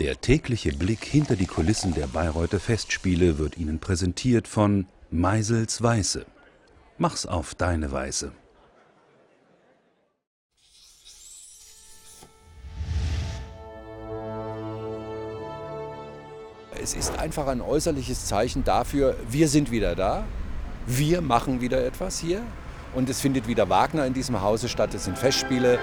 Der tägliche Blick hinter die Kulissen der Bayreuther Festspiele wird Ihnen präsentiert von Meisels Weiße. Mach's auf deine Weise. Es ist einfach ein äußerliches Zeichen dafür, wir sind wieder da, wir machen wieder etwas hier und es findet wieder Wagner in diesem Hause statt, es sind Festspiele.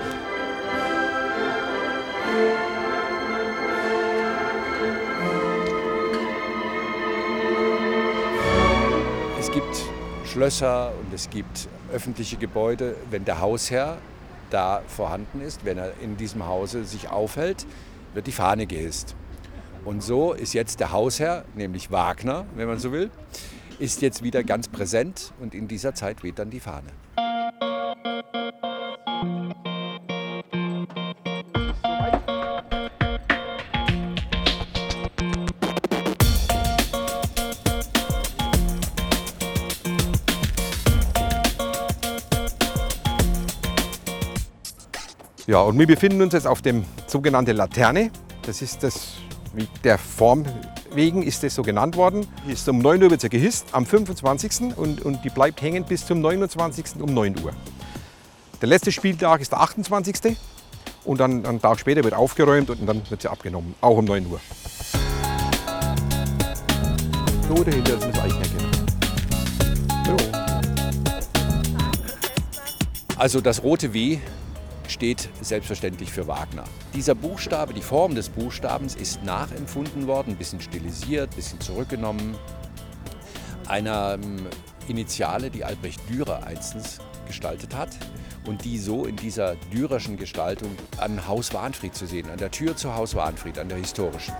Es gibt Schlösser und es gibt öffentliche Gebäude, wenn der Hausherr da vorhanden ist, wenn er in diesem Hause sich aufhält, wird die Fahne gehisst. Und so ist jetzt der Hausherr, nämlich Wagner, wenn man so will, ist jetzt wieder ganz präsent und in dieser Zeit weht dann die Fahne. Ja, und wir befinden uns jetzt auf dem sogenannten Laterne. Das ist das, der Form wegen ist das so genannt worden. Ist um 9 Uhr wird sie gehisst, am 25. Und, und die bleibt hängen bis zum 29. um 9 Uhr. Der letzte Spieltag ist der 28. Und dann einen Tag später wird aufgeräumt und dann wird sie abgenommen, auch um 9 Uhr. So dahinter, das wir eigentlich erkennen. Also das rote W steht selbstverständlich für Wagner. Dieser Buchstabe, die Form des Buchstabens ist nachempfunden worden, ein bisschen stilisiert, ein bisschen zurückgenommen. Einer ähm, Initiale, die Albrecht Dürer einstens gestaltet hat und die so in dieser Dürerschen Gestaltung an Haus Warnfried zu sehen, an der Tür zu Haus Warnfried, an der historischen.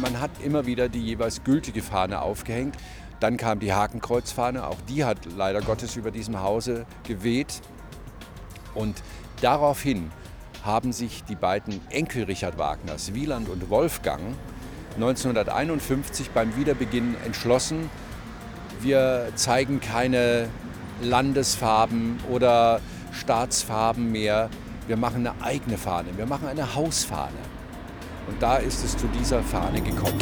Man hat immer wieder die jeweils gültige Fahne aufgehängt. Dann kam die Hakenkreuzfahne, auch die hat leider Gottes über diesem Hause geweht. Und daraufhin haben sich die beiden Enkel Richard Wagners, Wieland und Wolfgang, 1951 beim Wiederbeginn entschlossen, wir zeigen keine Landesfarben oder Staatsfarben mehr, wir machen eine eigene Fahne, wir machen eine Hausfahne. Und da ist es zu dieser Fahne gekommen.